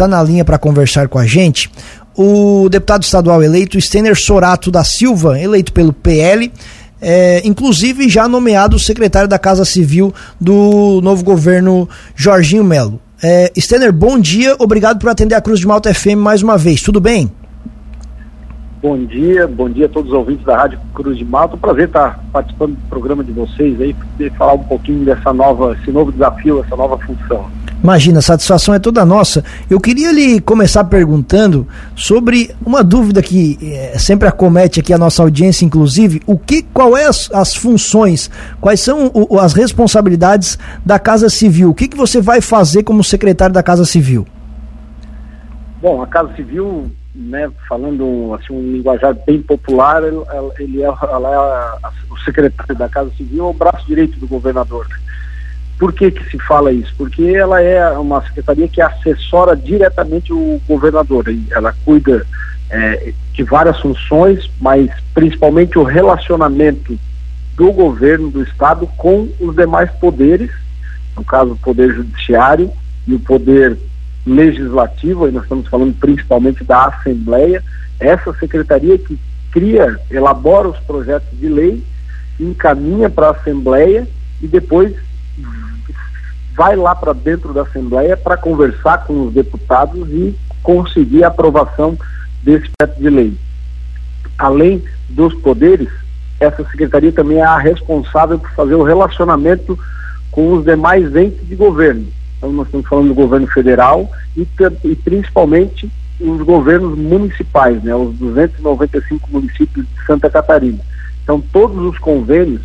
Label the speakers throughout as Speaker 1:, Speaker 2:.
Speaker 1: está na linha para conversar com a gente o deputado estadual eleito Stener Sorato da Silva, eleito pelo PL, é, inclusive já nomeado secretário da Casa Civil do novo governo Jorginho Melo. É, Stener, bom dia, obrigado por atender a Cruz de Malta FM mais uma vez, tudo bem?
Speaker 2: Bom dia, bom dia a todos os ouvintes da Rádio Cruz de Malta. Prazer estar participando do programa de vocês aí, poder falar um pouquinho dessa nova, esse novo desafio, essa nova função.
Speaker 1: Imagina, a satisfação é toda nossa. Eu queria lhe começar perguntando sobre uma dúvida que é, sempre acomete aqui a nossa audiência, inclusive, o que, qual é as, as funções, quais são o, as responsabilidades da Casa Civil? O que, que você vai fazer como secretário da Casa Civil?
Speaker 2: Bom, a Casa Civil, né, falando assim um linguajar bem popular, ele, é, ela é a, o secretário da Casa Civil, é o braço direito do governador. Né? Por que, que se fala isso? Porque ela é uma secretaria que assessora diretamente o governador. Ela cuida é, de várias funções, mas principalmente o relacionamento do governo do estado com os demais poderes, no caso o poder judiciário e o poder legislativo, aí nós estamos falando principalmente da Assembleia, essa secretaria que cria, elabora os projetos de lei, encaminha para a Assembleia e depois vai lá para dentro da Assembleia para conversar com os deputados e conseguir a aprovação desse projeto de lei. Além dos poderes, essa secretaria também é a responsável por fazer o relacionamento com os demais entes de governo. Então, nós estamos falando do governo federal e, e principalmente os governos municipais, né, os 295 municípios de Santa Catarina. Então, todos os convênios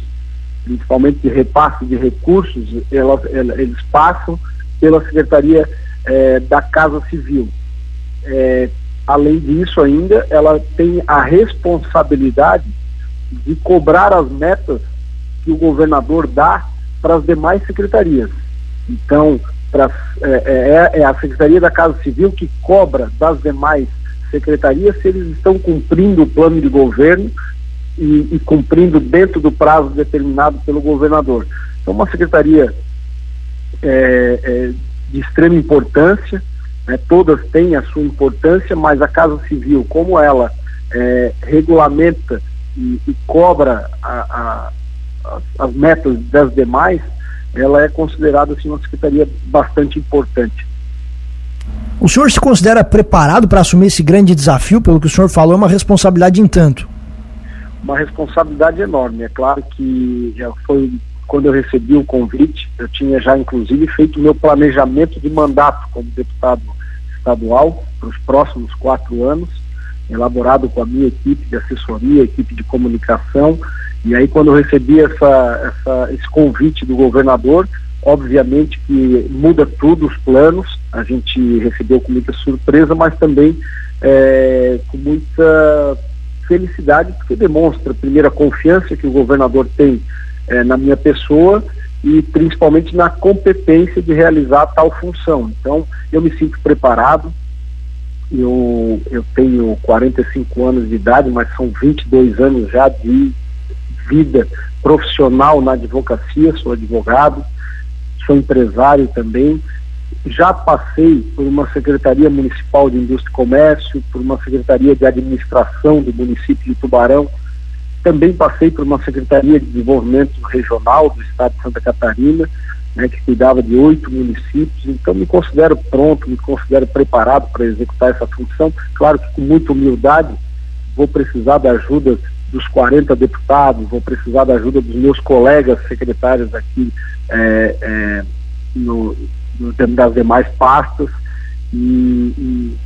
Speaker 2: principalmente de repasse de recursos, elas, eles passam pela Secretaria eh, da Casa Civil. Eh, além disso, ainda, ela tem a responsabilidade de cobrar as metas que o governador dá para as demais secretarias. Então, pra, é, é, é, a Secretaria da Casa Civil que cobra das demais secretarias se eles estão cumprindo o plano de governo e, e cumprindo dentro do prazo determinado pelo governador. Então, uma secretaria é, é, de extrema importância, né, todas têm a sua importância, mas a Casa Civil, como ela é, regulamenta e, e cobra a, a, as metas das demais, ela é considerada assim, uma secretaria bastante importante.
Speaker 1: O senhor se considera preparado para assumir esse grande desafio? Pelo que o senhor falou, é uma responsabilidade em tanto
Speaker 2: uma responsabilidade enorme. É claro que já foi quando eu recebi o convite, eu tinha já inclusive feito o meu planejamento de mandato como deputado estadual para os próximos quatro anos, elaborado com a minha equipe de assessoria, equipe de comunicação. E aí quando eu recebi essa, essa, esse convite do governador, obviamente que muda tudo os planos, a gente recebeu com muita surpresa, mas também é, com muita felicidade, porque demonstra, primeiro, a confiança que o governador tem eh, na minha pessoa e principalmente na competência de realizar tal função. Então, eu me sinto preparado. Eu, eu tenho 45 anos de idade, mas são 22 anos já de vida profissional na advocacia, sou advogado, sou empresário também, já passei por uma Secretaria Municipal de Indústria e Comércio, por uma Secretaria de Administração do município de Tubarão, também passei por uma Secretaria de Desenvolvimento Regional do Estado de Santa Catarina, né, que cuidava de oito municípios, então me considero pronto, me considero preparado para executar essa função. Claro que com muita humildade, vou precisar da ajuda dos 40 deputados, vou precisar da ajuda dos meus colegas secretários aqui é, é, no, das demais pastas e, e,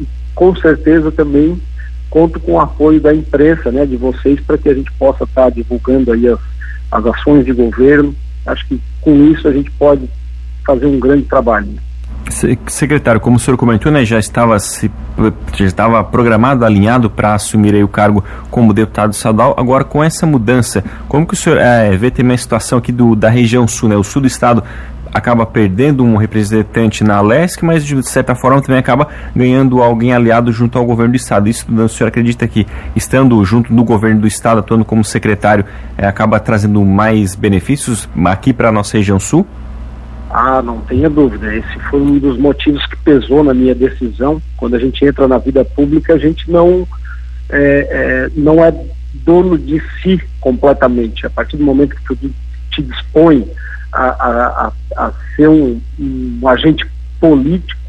Speaker 2: e, com certeza também conto com o apoio da imprensa, né, de vocês, para que a gente possa estar tá divulgando aí as, as ações de governo. Acho que com isso a gente pode fazer um grande trabalho.
Speaker 3: Secretário, como o senhor comentou, né, já estava se já estava programado, alinhado para assumir aí o cargo como deputado estadual. Agora, com essa mudança, como que o senhor é, vê também a situação aqui do, da região sul, né? O sul do estado acaba perdendo um representante na LESC, mas de certa forma também acaba ganhando alguém aliado junto ao governo do Estado. Isso o senhor acredita que, estando junto do governo do Estado, atuando como secretário, é, acaba trazendo mais benefícios aqui para a nossa região sul?
Speaker 2: Ah, não tenha dúvida. Esse foi um dos motivos que pesou na minha decisão. Quando a gente entra na vida pública, a gente não é, é, não é dono de si completamente. A partir do momento que tu te dispõe a, a, a, ser um, um, agente político,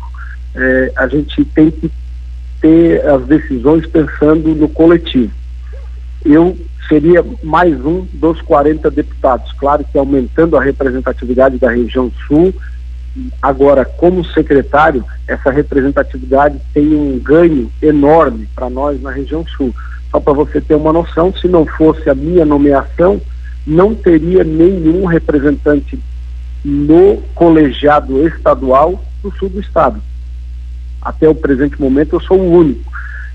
Speaker 2: é, a gente tem que ter as decisões pensando no coletivo. Eu seria mais um dos 40 deputados. Claro que aumentando a representatividade da região sul. Agora, como secretário, essa representatividade tem um ganho enorme para nós na região sul. Só para você ter uma noção, se não fosse a minha nomeação, não teria nenhum representante no colegiado estadual do sul do estado. Até o presente momento eu sou o único.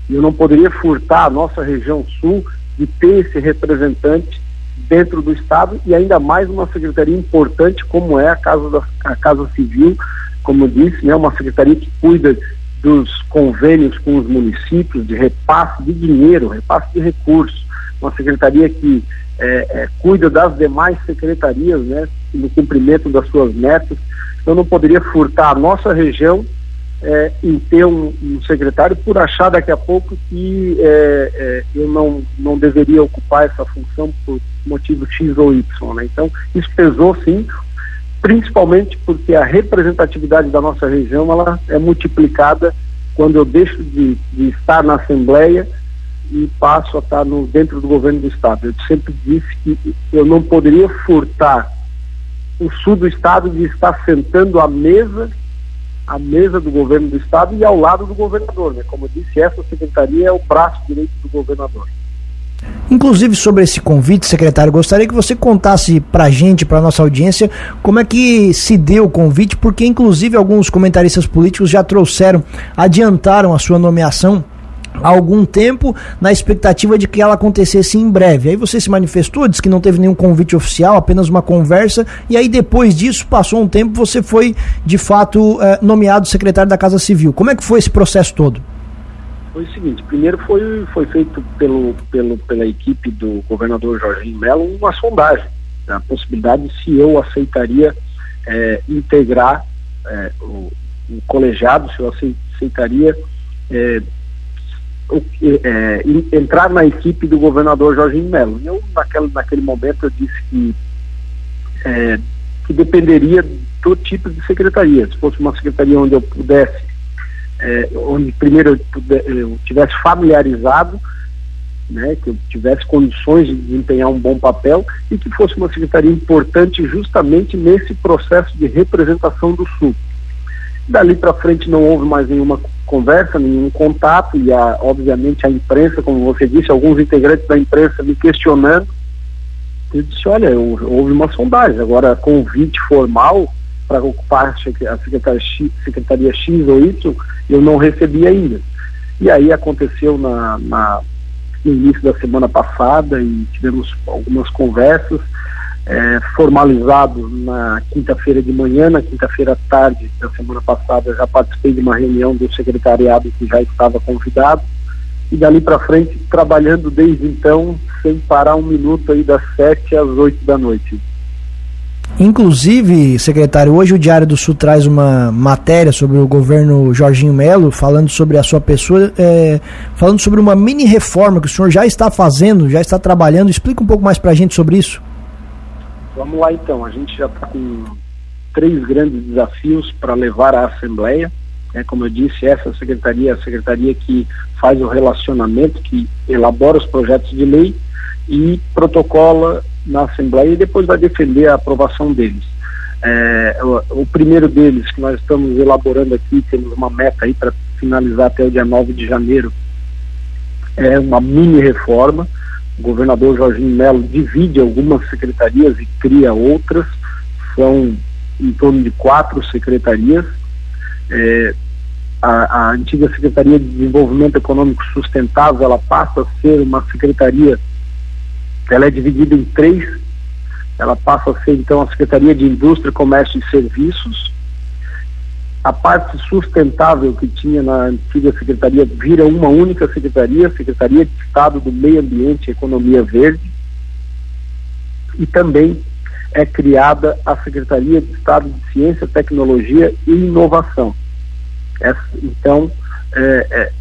Speaker 2: E eu não poderia furtar a nossa região sul de ter esse representante dentro do Estado e ainda mais uma secretaria importante como é a Casa, da, a Casa Civil, como eu disse, né, uma secretaria que cuida dos convênios com os municípios, de repasse de dinheiro, repasse de recursos, uma secretaria que é, é, cuida das demais secretarias, né, no cumprimento das suas metas. Eu não poderia furtar a nossa região é, em ter um, um, secretário por achar daqui a pouco que é, é, eu não, não deveria ocupar essa função por motivo X ou Y. Né? Então, isso pesou sim, principalmente porque a representatividade da nossa região ela é multiplicada quando eu deixo de, de estar na Assembleia e passo a estar no, dentro do governo do Estado. Eu sempre disse que eu não poderia furtar o sul do Estado de estar sentando à mesa à mesa do governo do estado e ao lado do governador. Né? Como eu disse, essa secretaria é o braço direito do governador.
Speaker 1: Inclusive sobre esse convite, secretário, gostaria que você contasse para a gente, para nossa audiência, como é que se deu o convite, porque inclusive alguns comentaristas políticos já trouxeram, adiantaram a sua nomeação algum tempo na expectativa de que ela acontecesse em breve. Aí você se manifestou, disse que não teve nenhum convite oficial, apenas uma conversa, e aí depois disso, passou um tempo, você foi de fato eh, nomeado secretário da Casa Civil. Como é que foi esse processo todo?
Speaker 2: Foi o seguinte, primeiro foi, foi feito pelo, pelo, pela equipe do governador Jorginho Melo uma sondagem, a possibilidade se eu aceitaria eh, integrar eh, o, o, colegiado, se eu aceitaria é, entrar na equipe do governador Jorginho Melo. Eu, naquele, naquele momento, eu disse que, é, que dependeria do tipo de secretaria. Se fosse uma secretaria onde eu pudesse, é, onde primeiro eu, puder, eu tivesse familiarizado, né, que eu tivesse condições de desempenhar um bom papel e que fosse uma secretaria importante justamente nesse processo de representação do Sul. Dali para frente não houve mais nenhuma conversa, nenhum contato e, a, obviamente, a imprensa, como você disse, alguns integrantes da imprensa me questionando. Eu disse: olha, eu, houve uma sondagem, agora convite formal para ocupar a secretaria X, ou Y, eu não recebi ainda. E aí aconteceu na, na, no início da semana passada e tivemos algumas conversas é, formalizado na quinta-feira de manhã, na quinta-feira tarde da semana passada, já participei de uma reunião do secretariado que já estava convidado e dali para frente trabalhando desde então sem parar um minuto aí das sete às oito da noite.
Speaker 1: Inclusive, secretário, hoje o Diário do Sul traz uma matéria sobre o governo Jorginho Melo, falando sobre a sua pessoa, é, falando sobre uma mini reforma que o senhor já está fazendo, já está trabalhando. Explica um pouco mais para a gente sobre isso.
Speaker 2: Vamos lá então, a gente já está com três grandes desafios para levar à Assembleia. É, como eu disse, essa secretaria é a secretaria que faz o relacionamento, que elabora os projetos de lei e protocola na Assembleia e depois vai defender a aprovação deles. É, o, o, primeiro deles, que nós estamos elaborando aqui, temos uma meta aí para finalizar até o dia 9 de janeiro, é uma mini reforma o governador Jorginho Melo divide algumas secretarias e cria outras, são em torno de quatro secretarias. É, a, a, antiga Secretaria de Desenvolvimento Econômico Sustentável, ela passa a ser uma secretaria, ela é dividida em três, ela passa a ser então a Secretaria de Indústria, Comércio e Serviços, a parte sustentável que tinha na antiga secretaria vira uma única secretaria, Secretaria de Estado do Meio Ambiente e Economia Verde, e também é criada a Secretaria de Estado de Ciência, Tecnologia e Inovação. Essa, então, é, é,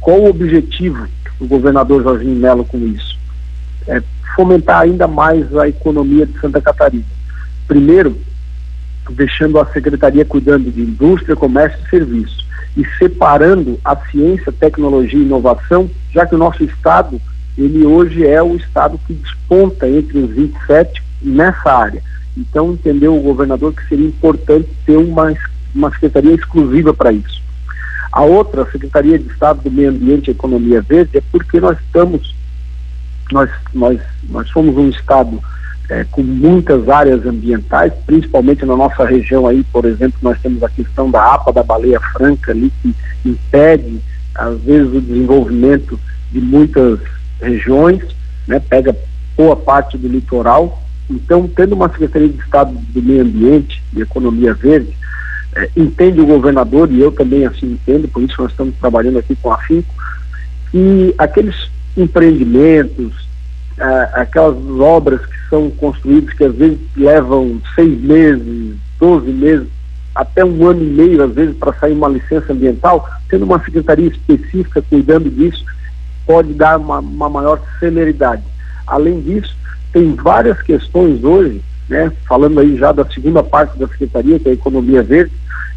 Speaker 2: qual o objetivo do governador Jorginho Melo com isso? É fomentar ainda mais a economia de Santa Catarina. Primeiro, deixando a secretaria cuidando de indústria, comércio e serviço e separando a ciência, tecnologia e inovação, já que o nosso estado, ele hoje é o estado que desponta entre os 27 nessa área. Então, entendeu o governador que seria importante ter uma, uma secretaria exclusiva para isso. A outra, a Secretaria de Estado do Meio Ambiente e Economia Verde, é porque nós estamos, nós, nós, nós somos um estado é, com muitas áreas ambientais, principalmente na nossa região aí, por exemplo, nós temos a questão da APA da baleia franca ali, que impede, às vezes, o desenvolvimento de muitas regiões, né, pega boa parte do litoral. Então, tendo uma Secretaria de Estado do Meio Ambiente e Economia Verde, é, entende o governador, e eu também assim entendo, por isso nós estamos trabalhando aqui com a FINCO, que aqueles empreendimentos, aquelas obras que são construídas, que às vezes levam seis meses, doze meses, até um ano e meio, às vezes, para sair uma licença ambiental, tendo uma secretaria específica cuidando disso, pode dar uma, uma maior celeridade. Além disso, tem várias questões hoje, né, falando aí já da segunda parte da secretaria, que é a economia verde,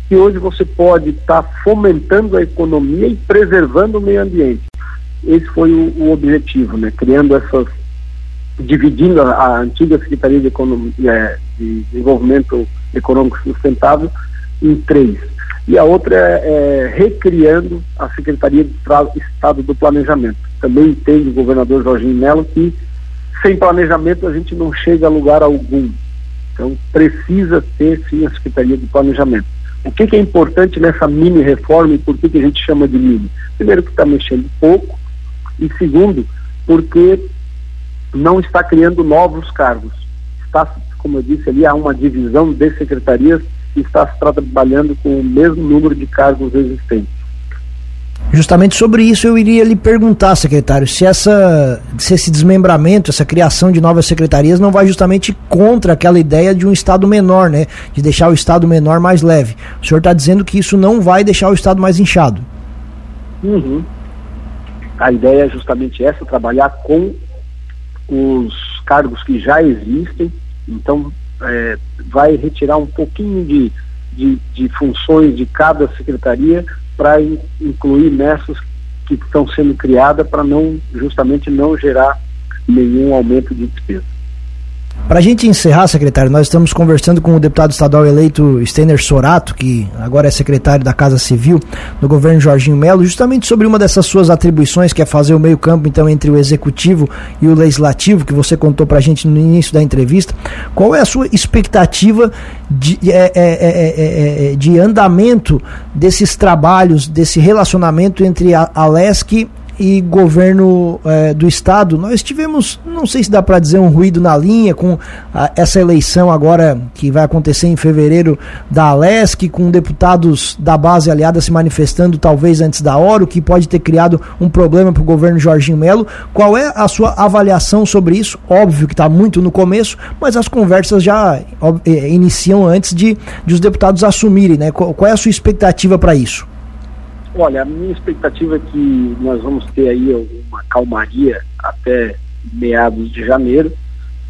Speaker 2: que hoje você pode estar tá fomentando a economia e preservando o meio ambiente. Esse foi o, o objetivo, né, criando essas dividindo a, a antiga Secretaria de, Economia, é, de Desenvolvimento Econômico Sustentável em três. E a outra é, é recriando a Secretaria de Estado do Planejamento. Também entende o governador Jorginho Melo que sem planejamento a gente não chega a lugar algum. Então precisa ter sim a Secretaria de Planejamento. O que, que é importante nessa mini reforma e por que, que a gente chama de mini? Primeiro que está mexendo pouco e segundo porque não está criando novos cargos. Está, como eu disse ali, há uma divisão de secretarias e está se trabalhando com o mesmo número de cargos existentes.
Speaker 1: Justamente sobre isso eu iria lhe perguntar, secretário, se, essa, se esse desmembramento, essa criação de novas secretarias não vai justamente contra aquela ideia de um Estado menor, né? De deixar o Estado menor mais leve. O senhor está dizendo que isso não vai deixar o Estado mais inchado.
Speaker 2: Uhum. A ideia é justamente essa, trabalhar com os cargos que já existem, então é, vai retirar um pouquinho de, de, de funções de cada secretaria para in, incluir nessas que estão sendo criadas para não justamente não gerar nenhum aumento de despesa.
Speaker 1: Para a gente encerrar, secretário, nós estamos conversando com o deputado estadual eleito Stener Sorato, que agora é secretário da Casa Civil do governo Jorginho Melo, justamente sobre uma dessas suas atribuições, que é fazer o meio-campo então entre o executivo e o legislativo, que você contou para a gente no início da entrevista. Qual é a sua expectativa de, é, é, é, de andamento desses trabalhos, desse relacionamento entre a, a LESC e governo é, do estado, nós tivemos, não sei se dá para dizer um ruído na linha com a, essa eleição agora que vai acontecer em fevereiro da Alesc, com deputados da base aliada se manifestando talvez antes da hora, o que pode ter criado um problema para o governo Jorginho Melo. Qual é a sua avaliação sobre isso? Óbvio que está muito no começo, mas as conversas já é, iniciam antes de, de os deputados assumirem, né? Qual é a sua expectativa para isso?
Speaker 2: Olha, a minha expectativa é que nós vamos ter aí uma calmaria até meados de janeiro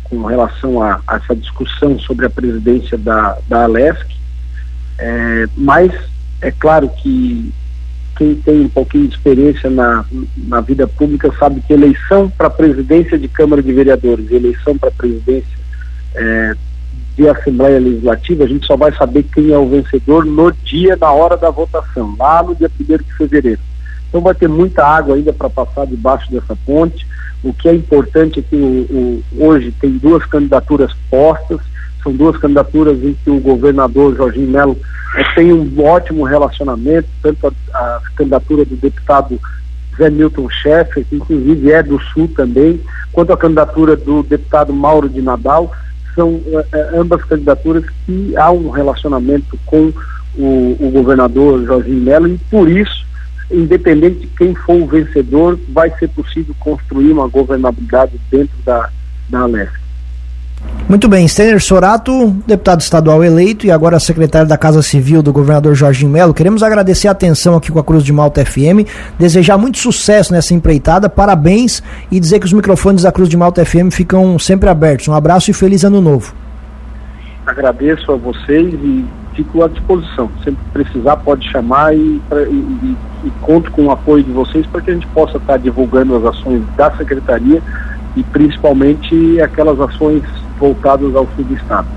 Speaker 2: com relação a, a essa discussão sobre a presidência da, da Alesc. É, mas é claro que quem tem um pouquinho de experiência na, na vida pública sabe que eleição para presidência de Câmara de Vereadores, eleição para presidência é, de Assembleia Legislativa, a gente só vai saber quem é o vencedor no dia, na hora da votação, lá no dia 1 de fevereiro. Então vai ter muita água ainda para passar debaixo dessa ponte. O que é importante é que o, o, hoje tem duas candidaturas postas, são duas candidaturas em que o governador Jorginho Melo é, tem um ótimo relacionamento, tanto a, a candidatura do deputado Zé Milton Schaeffer, que inclusive é do Sul também, quanto a candidatura do deputado Mauro de Nadal, são uh, ambas candidaturas que há um relacionamento com o, o governador Jorginho Melo e por isso, independente de quem for o vencedor, vai ser possível construir uma governabilidade dentro da, da Alesc.
Speaker 1: Muito bem, Stener Sorato, deputado estadual eleito e agora secretário da Casa Civil do governador Jorginho Melo. Queremos agradecer a atenção aqui com a Cruz de Malta FM, desejar muito sucesso nessa empreitada, parabéns e dizer que os microfones da Cruz de Malta FM ficam sempre abertos. Um abraço e feliz ano novo.
Speaker 2: Agradeço a vocês e fico à disposição. Sempre precisar, pode chamar e, e, e conto com o apoio de vocês para que a gente possa estar divulgando as ações da Secretaria e principalmente aquelas ações voltadas ao sul do estado.